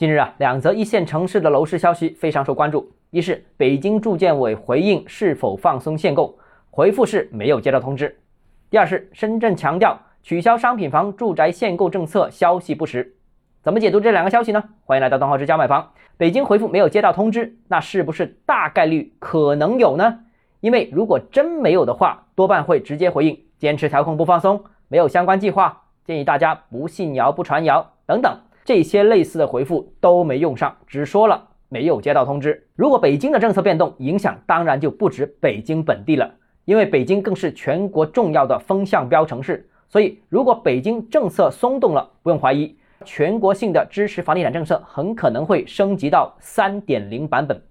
近日啊，两则一线城市的楼市消息非常受关注。一是北京住建委回应是否放松限购，回复是没有接到通知。第二是深圳强调取消商品房住宅限购政策消息不实。怎么解读这两个消息呢？欢迎来到东浩之家买房。北京回复没有接到通知，那是不是大概率可能有呢？因为如果真没有的话，多半会直接回应坚持调控不放松，没有相关计划，建议大家不信谣不传谣等等这些类似的回复都没用上，只说了没有接到通知。如果北京的政策变动，影响当然就不止北京本地了，因为北京更是全国重要的风向标城市，所以如果北京政策松动了，不用怀疑。全国性的支持房地产政策很可能会升级到三点零版本。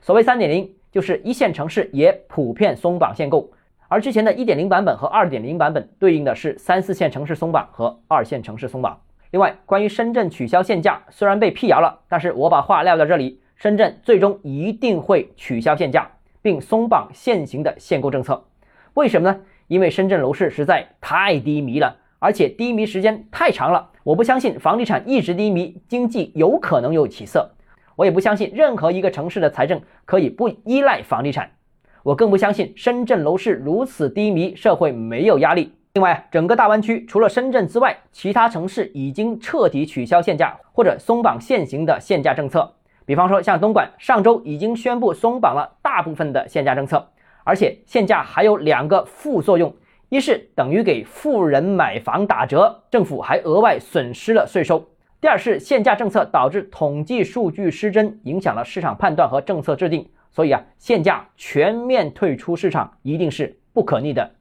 所谓三点零，就是一线城市也普遍松绑限购，而之前的一点零版本和二点零版本对应的是三四线城市松绑和二线城市松绑。另外，关于深圳取消限价，虽然被辟谣了，但是我把话撂到这里，深圳最终一定会取消限价，并松绑现行的限购政策。为什么呢？因为深圳楼市实在太低迷了。而且低迷时间太长了，我不相信房地产一直低迷，经济有可能有起色。我也不相信任何一个城市的财政可以不依赖房地产。我更不相信深圳楼市如此低迷，社会没有压力。另外，整个大湾区除了深圳之外，其他城市已经彻底取消限价或者松绑现行的限价政策。比方说，像东莞上周已经宣布松绑了大部分的限价政策，而且限价还有两个副作用。一是等于给富人买房打折，政府还额外损失了税收；第二是限价政策导致统计数据失真，影响了市场判断和政策制定。所以啊，限价全面退出市场一定是不可逆的